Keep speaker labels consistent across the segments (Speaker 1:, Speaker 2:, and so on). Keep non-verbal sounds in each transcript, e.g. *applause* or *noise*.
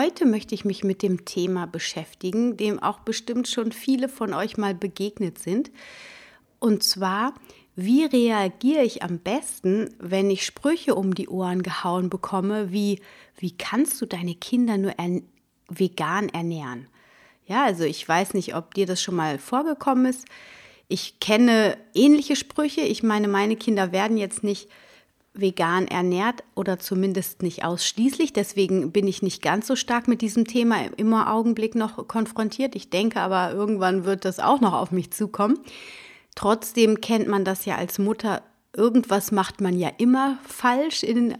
Speaker 1: Heute möchte ich mich mit dem Thema beschäftigen, dem auch bestimmt schon viele von euch mal begegnet sind. Und zwar, wie reagiere ich am besten, wenn ich Sprüche um die Ohren gehauen bekomme, wie, wie kannst du deine Kinder nur ern vegan ernähren? Ja, also ich weiß nicht, ob dir das schon mal vorgekommen ist. Ich kenne ähnliche Sprüche. Ich meine, meine Kinder werden jetzt nicht vegan ernährt oder zumindest nicht ausschließlich. Deswegen bin ich nicht ganz so stark mit diesem Thema im Augenblick noch konfrontiert. Ich denke aber, irgendwann wird das auch noch auf mich zukommen. Trotzdem kennt man das ja als Mutter. Irgendwas macht man ja immer falsch in,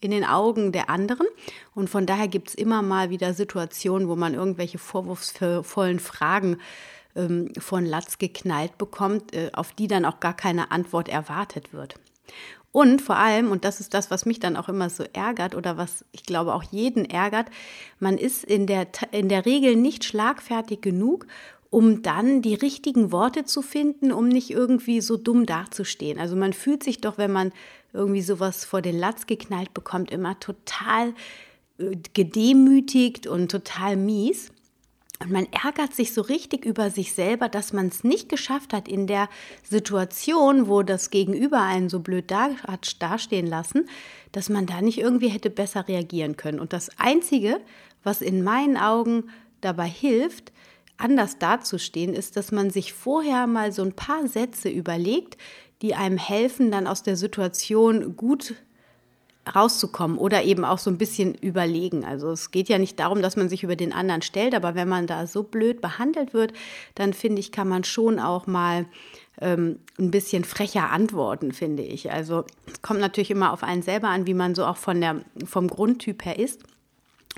Speaker 1: in den Augen der anderen. Und von daher gibt es immer mal wieder Situationen, wo man irgendwelche vorwurfsvollen Fragen ähm, von Latz geknallt bekommt, äh, auf die dann auch gar keine Antwort erwartet wird. Und vor allem, und das ist das, was mich dann auch immer so ärgert oder was ich glaube auch jeden ärgert, man ist in der, in der Regel nicht schlagfertig genug, um dann die richtigen Worte zu finden, um nicht irgendwie so dumm dazustehen. Also man fühlt sich doch, wenn man irgendwie sowas vor den Latz geknallt bekommt, immer total äh, gedemütigt und total mies. Und man ärgert sich so richtig über sich selber, dass man es nicht geschafft hat, in der Situation, wo das Gegenüber einen so blöd da, hat dastehen lassen, dass man da nicht irgendwie hätte besser reagieren können. Und das Einzige, was in meinen Augen dabei hilft, anders dazustehen, ist, dass man sich vorher mal so ein paar Sätze überlegt, die einem helfen, dann aus der Situation gut rauszukommen oder eben auch so ein bisschen überlegen. Also es geht ja nicht darum, dass man sich über den anderen stellt, aber wenn man da so blöd behandelt wird, dann finde ich, kann man schon auch mal ähm, ein bisschen frecher antworten, finde ich. Also es kommt natürlich immer auf einen selber an, wie man so auch von der, vom Grundtyp her ist.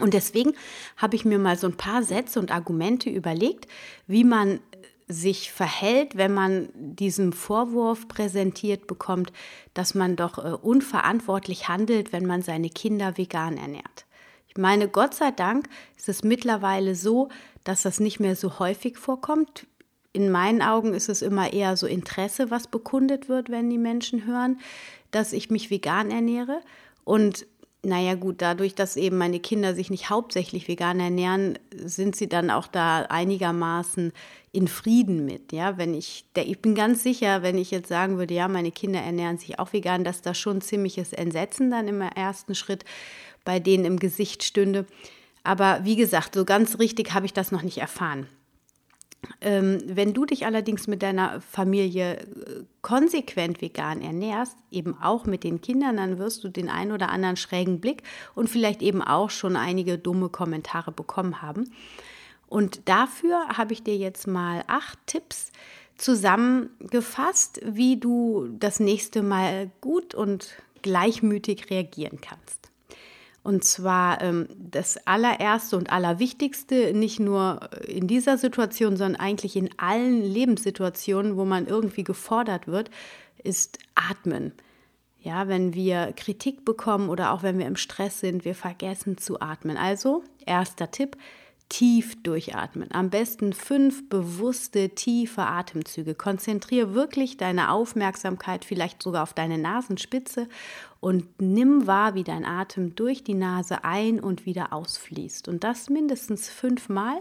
Speaker 1: Und deswegen habe ich mir mal so ein paar Sätze und Argumente überlegt, wie man sich verhält, wenn man diesen Vorwurf präsentiert bekommt, dass man doch äh, unverantwortlich handelt, wenn man seine Kinder vegan ernährt. Ich meine, Gott sei Dank ist es mittlerweile so, dass das nicht mehr so häufig vorkommt. In meinen Augen ist es immer eher so Interesse, was bekundet wird, wenn die Menschen hören, dass ich mich vegan ernähre. Und naja gut, dadurch, dass eben meine Kinder sich nicht hauptsächlich vegan ernähren, sind sie dann auch da einigermaßen in Frieden mit. Ja, wenn ich, ich bin ganz sicher, wenn ich jetzt sagen würde, ja, meine Kinder ernähren sich auch vegan, dass da schon ziemliches Entsetzen dann im ersten Schritt bei denen im Gesicht stünde. Aber wie gesagt, so ganz richtig habe ich das noch nicht erfahren. Ähm, wenn du dich allerdings mit deiner Familie äh, konsequent vegan ernährst, eben auch mit den Kindern, dann wirst du den einen oder anderen schrägen Blick und vielleicht eben auch schon einige dumme Kommentare bekommen haben. Und dafür habe ich dir jetzt mal acht Tipps zusammengefasst, wie du das nächste Mal gut und gleichmütig reagieren kannst. Und zwar ähm, das allererste und allerwichtigste, nicht nur in dieser Situation, sondern eigentlich in allen Lebenssituationen, wo man irgendwie gefordert wird, ist Atmen. Ja, wenn wir Kritik bekommen oder auch wenn wir im Stress sind, wir vergessen zu atmen. Also, erster Tipp, tief durchatmen. Am besten fünf bewusste, tiefe Atemzüge. Konzentriere wirklich deine Aufmerksamkeit vielleicht sogar auf deine Nasenspitze und nimm wahr, wie dein Atem durch die Nase ein und wieder ausfließt. Und das mindestens fünfmal.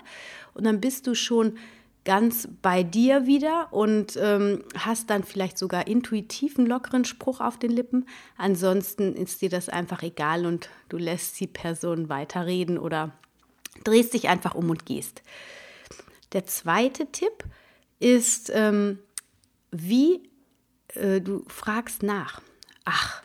Speaker 1: Und dann bist du schon ganz bei dir wieder und ähm, hast dann vielleicht sogar intuitiven lockeren Spruch auf den Lippen. Ansonsten ist dir das einfach egal und du lässt die Person weiterreden oder drehst dich einfach um und gehst. Der zweite Tipp ist, ähm, wie äh, du fragst nach. Ach,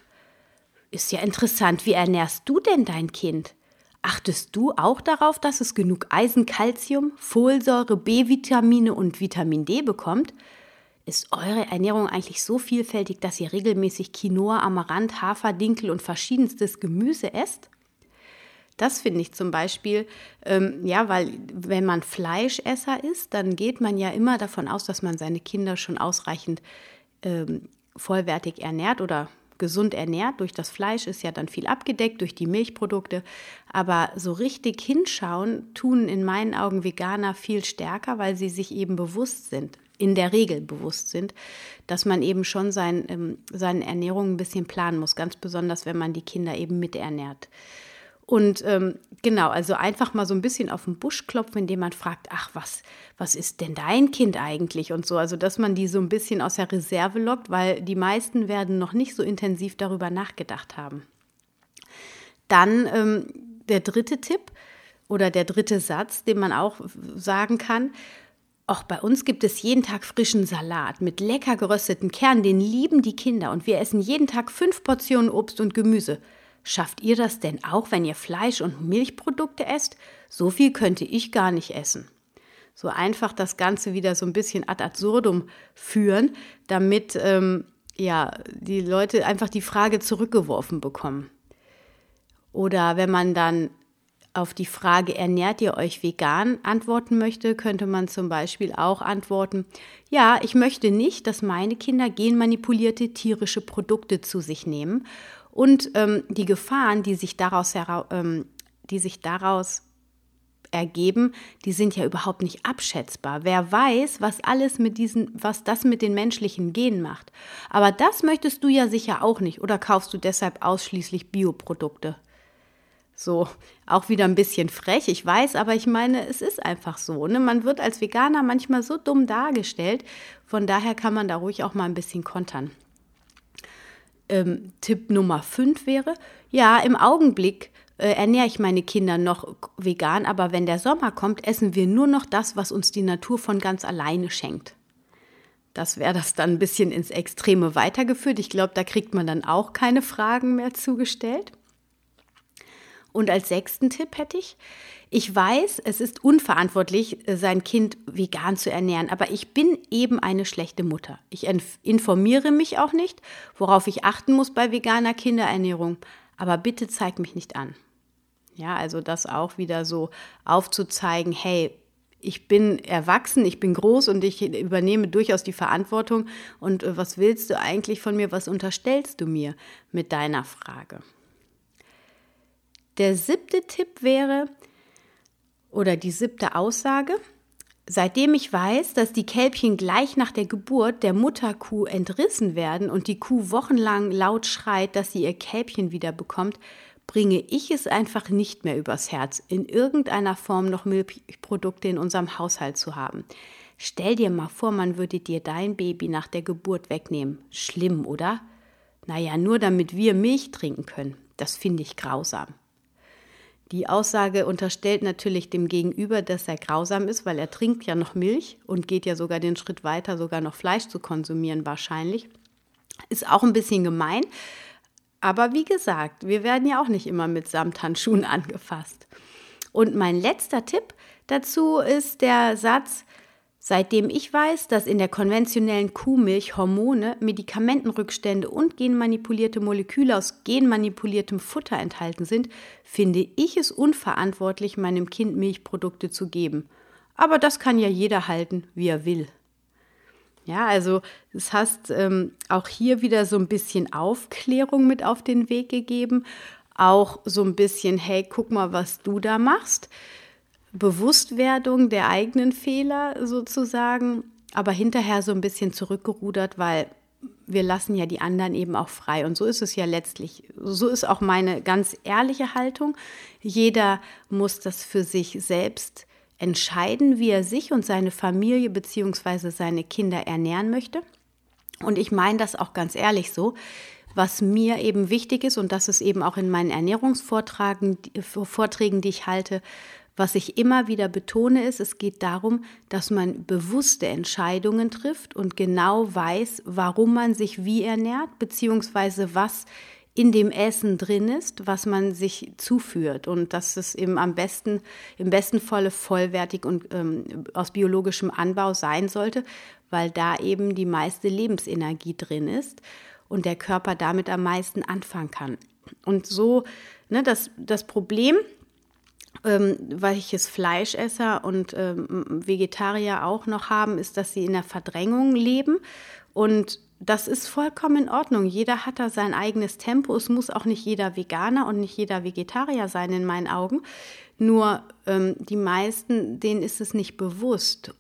Speaker 1: ist ja interessant, wie ernährst du denn dein Kind? Achtest du auch darauf, dass es genug Eisen, Kalzium, Folsäure, B-Vitamine und Vitamin D bekommt? Ist eure Ernährung eigentlich so vielfältig, dass ihr regelmäßig Quinoa, Amaranth, Hafer, Dinkel und verschiedenstes Gemüse esst? Das finde ich zum Beispiel, ähm, ja, weil wenn man Fleischesser ist, dann geht man ja immer davon aus, dass man seine Kinder schon ausreichend ähm, vollwertig ernährt oder gesund ernährt. Durch das Fleisch ist ja dann viel abgedeckt, durch die Milchprodukte. Aber so richtig hinschauen tun in meinen Augen Veganer viel stärker, weil sie sich eben bewusst sind, in der Regel bewusst sind, dass man eben schon sein, ähm, seine Ernährung ein bisschen planen muss, ganz besonders wenn man die Kinder eben miternährt. Und ähm, genau, also einfach mal so ein bisschen auf den Busch klopfen, indem man fragt, ach, was, was ist denn dein Kind eigentlich und so. Also, dass man die so ein bisschen aus der Reserve lockt, weil die meisten werden noch nicht so intensiv darüber nachgedacht haben. Dann ähm, der dritte Tipp oder der dritte Satz, den man auch sagen kann. Auch bei uns gibt es jeden Tag frischen Salat mit lecker gerösteten Kernen, den lieben die Kinder und wir essen jeden Tag fünf Portionen Obst und Gemüse. Schafft ihr das denn auch, wenn ihr Fleisch und Milchprodukte esst? So viel könnte ich gar nicht essen. So einfach das Ganze wieder so ein bisschen ad absurdum führen, damit ähm, ja, die Leute einfach die Frage zurückgeworfen bekommen. Oder wenn man dann auf die Frage, ernährt ihr euch vegan, antworten möchte, könnte man zum Beispiel auch antworten, ja, ich möchte nicht, dass meine Kinder genmanipulierte tierische Produkte zu sich nehmen und ähm, die Gefahren, die sich daraus, ähm, die sich daraus ergeben, die sind ja überhaupt nicht abschätzbar. Wer weiß, was alles mit diesen, was das mit den menschlichen Genen macht. Aber das möchtest du ja sicher auch nicht. Oder kaufst du deshalb ausschließlich Bioprodukte? So, auch wieder ein bisschen frech, ich weiß, aber ich meine, es ist einfach so. Ne? Man wird als Veganer manchmal so dumm dargestellt. Von daher kann man da ruhig auch mal ein bisschen kontern ähm, Tipp Nummer 5 wäre, ja, im Augenblick äh, ernähre ich meine Kinder noch vegan, aber wenn der Sommer kommt, essen wir nur noch das, was uns die Natur von ganz alleine schenkt. Das wäre das dann ein bisschen ins Extreme weitergeführt. Ich glaube, da kriegt man dann auch keine Fragen mehr zugestellt. Und als sechsten Tipp hätte ich, ich weiß, es ist unverantwortlich, äh, sein Kind vegan zu ernähren, aber ich bin eben eine schlechte Mutter. Ich informiere mich auch nicht, worauf ich achten muss bei veganer Kinderernährung, aber bitte zeig mich nicht an. Ja, also das auch wieder so aufzuzeigen, hey, ich bin erwachsen, ich bin groß und ich übernehme durchaus die Verantwortung. Und äh, was willst du eigentlich von mir? Was unterstellst du mir mit deiner Frage? Der siebte Tipp wäre, oder die siebte Aussage, Seitdem ich weiß, dass die Kälbchen gleich nach der Geburt der Mutterkuh entrissen werden und die Kuh wochenlang laut schreit, dass sie ihr Kälbchen wieder bekommt, bringe ich es einfach nicht mehr übers Herz, in irgendeiner Form noch Milchprodukte in unserem Haushalt zu haben. Stell dir mal vor, man würde dir dein Baby nach der Geburt wegnehmen. Schlimm, oder? Naja, nur damit wir Milch trinken können. Das finde ich grausam. Die Aussage unterstellt natürlich dem Gegenüber, dass er grausam ist, weil er trinkt ja noch Milch und geht ja sogar den Schritt weiter, sogar noch Fleisch zu konsumieren wahrscheinlich. Ist auch ein bisschen gemein. Aber wie gesagt, wir werden ja auch nicht immer mit Samthandschuhen *laughs* angefasst. Und mein letzter Tipp dazu ist der Satz, Seitdem ich weiß, dass in der konventionellen Kuhmilch Hormone, Medikamentenrückstände und genmanipulierte Moleküle aus genmanipuliertem Futter enthalten sind, finde ich es unverantwortlich, meinem Kind Milchprodukte zu geben. Aber das kann ja jeder halten, wie er will. Ja, also das hast ähm, auch hier wieder so ein bisschen Aufklärung mit auf den Weg gegeben. Auch so ein bisschen, hey, guck mal, was du da machst. Bewusstwerdung der eigenen Fehler sozusagen, aber hinterher so ein bisschen zurückgerudert, weil wir lassen ja die anderen eben auch frei. Und so ist es ja letztlich. So ist auch meine ganz ehrliche Haltung. Jeder muss das für sich selbst entscheiden, wie er sich und seine Familie bzw. seine Kinder ernähren möchte. Und ich meine das auch ganz ehrlich so. Was mir eben wichtig ist, und das ist eben auch in meinen Ernährungsvorträgen, die ich halte, was ich immer wieder betone ist, es geht darum, dass man bewusste Entscheidungen trifft und genau weiß, warum man sich wie ernährt, beziehungsweise was in dem Essen drin ist, was man sich zuführt und dass es eben am besten, im besten Falle vollwertig und ähm, aus biologischem Anbau sein sollte, weil da eben die meiste Lebensenergie drin ist und der Körper damit am meisten anfangen kann. Und so, ne, das, das Problem ähm, welches Fleischesser und ähm, Vegetarier auch noch haben, ist, dass sie in der Verdrängung leben. Und das ist vollkommen in Ordnung. Jeder hat da sein eigenes Tempo. Es muss auch nicht jeder Veganer und nicht jeder Vegetarier sein, in meinen Augen. Nur ähm, die meisten, denen ist es nicht bewusst.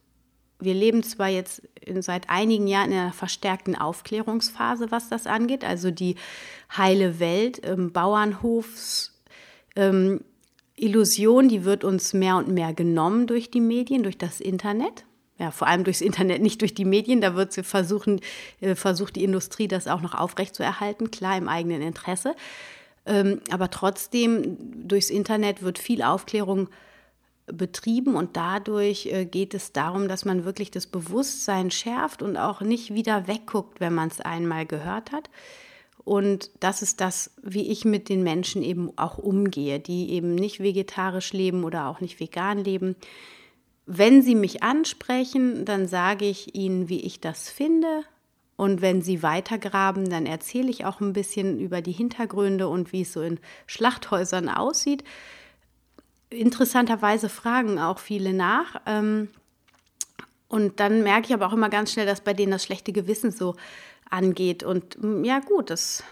Speaker 1: Wir leben zwar jetzt in, seit einigen Jahren in einer verstärkten Aufklärungsphase, was das angeht, also die heile Welt, ähm, Bauernhofs, ähm, Illusion, die wird uns mehr und mehr genommen durch die Medien, durch das Internet. Ja, vor allem durchs Internet, *laughs* nicht durch die Medien. Da wird sie versuchen, äh, versucht die Industrie das auch noch aufrechtzuerhalten, klar im eigenen Interesse. Ähm, aber trotzdem, durchs Internet wird viel Aufklärung betrieben und dadurch äh, geht es darum, dass man wirklich das Bewusstsein schärft und auch nicht wieder wegguckt, wenn man es einmal gehört hat. Und das ist das, wie ich mit den Menschen eben auch umgehe, die eben nicht vegetarisch leben oder auch nicht vegan leben. Wenn sie mich ansprechen, dann sage ich ihnen, wie ich das finde. Und wenn sie weitergraben, dann erzähle ich auch ein bisschen über die Hintergründe und wie es so in Schlachthäusern aussieht. Interessanterweise fragen auch viele nach. Ähm, und dann merke ich aber auch immer ganz schnell, dass bei denen das schlechte Gewissen so angeht. Und mm, ja gut, das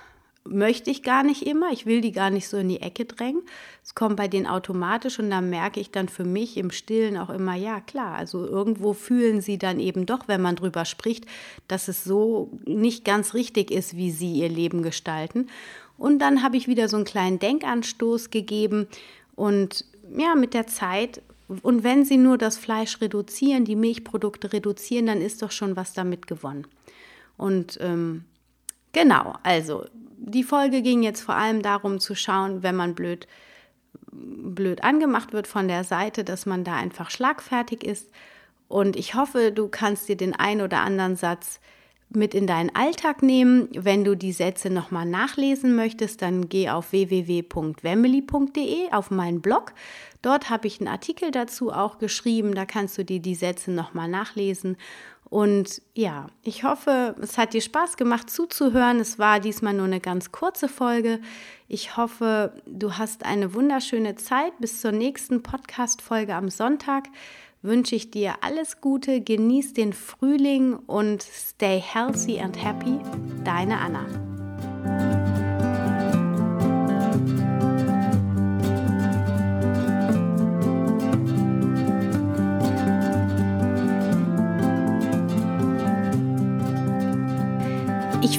Speaker 1: möchte ich gar nicht immer. Ich will die gar nicht so in die Ecke drängen. Es kommt bei denen automatisch und da merke ich dann für mich im Stillen auch immer, ja klar, also irgendwo fühlen sie dann eben doch, wenn man drüber spricht, dass es so nicht ganz richtig ist, wie sie ihr Leben gestalten. Und dann habe ich wieder so einen kleinen Denkanstoß gegeben und ja, mit der Zeit und wenn sie nur das Fleisch reduzieren, die Milchprodukte reduzieren, dann ist doch schon was damit gewonnen. Und ähm, genau, also die Folge ging jetzt vor allem darum zu schauen, wenn man blöd, blöd angemacht wird von der Seite, dass man da einfach schlagfertig ist. Und ich hoffe, du kannst dir den ein oder anderen Satz mit in deinen Alltag nehmen. Wenn du die Sätze nochmal nachlesen möchtest, dann geh auf www.wemily.de auf meinen Blog. Dort habe ich einen Artikel dazu auch geschrieben. Da kannst du dir die Sätze nochmal nachlesen. Und ja, ich hoffe, es hat dir Spaß gemacht zuzuhören. Es war diesmal nur eine ganz kurze Folge. Ich hoffe, du hast eine wunderschöne Zeit. Bis zur nächsten Podcast-Folge am Sonntag wünsche ich dir alles Gute, genieß den Frühling und stay healthy and happy. Deine Anna.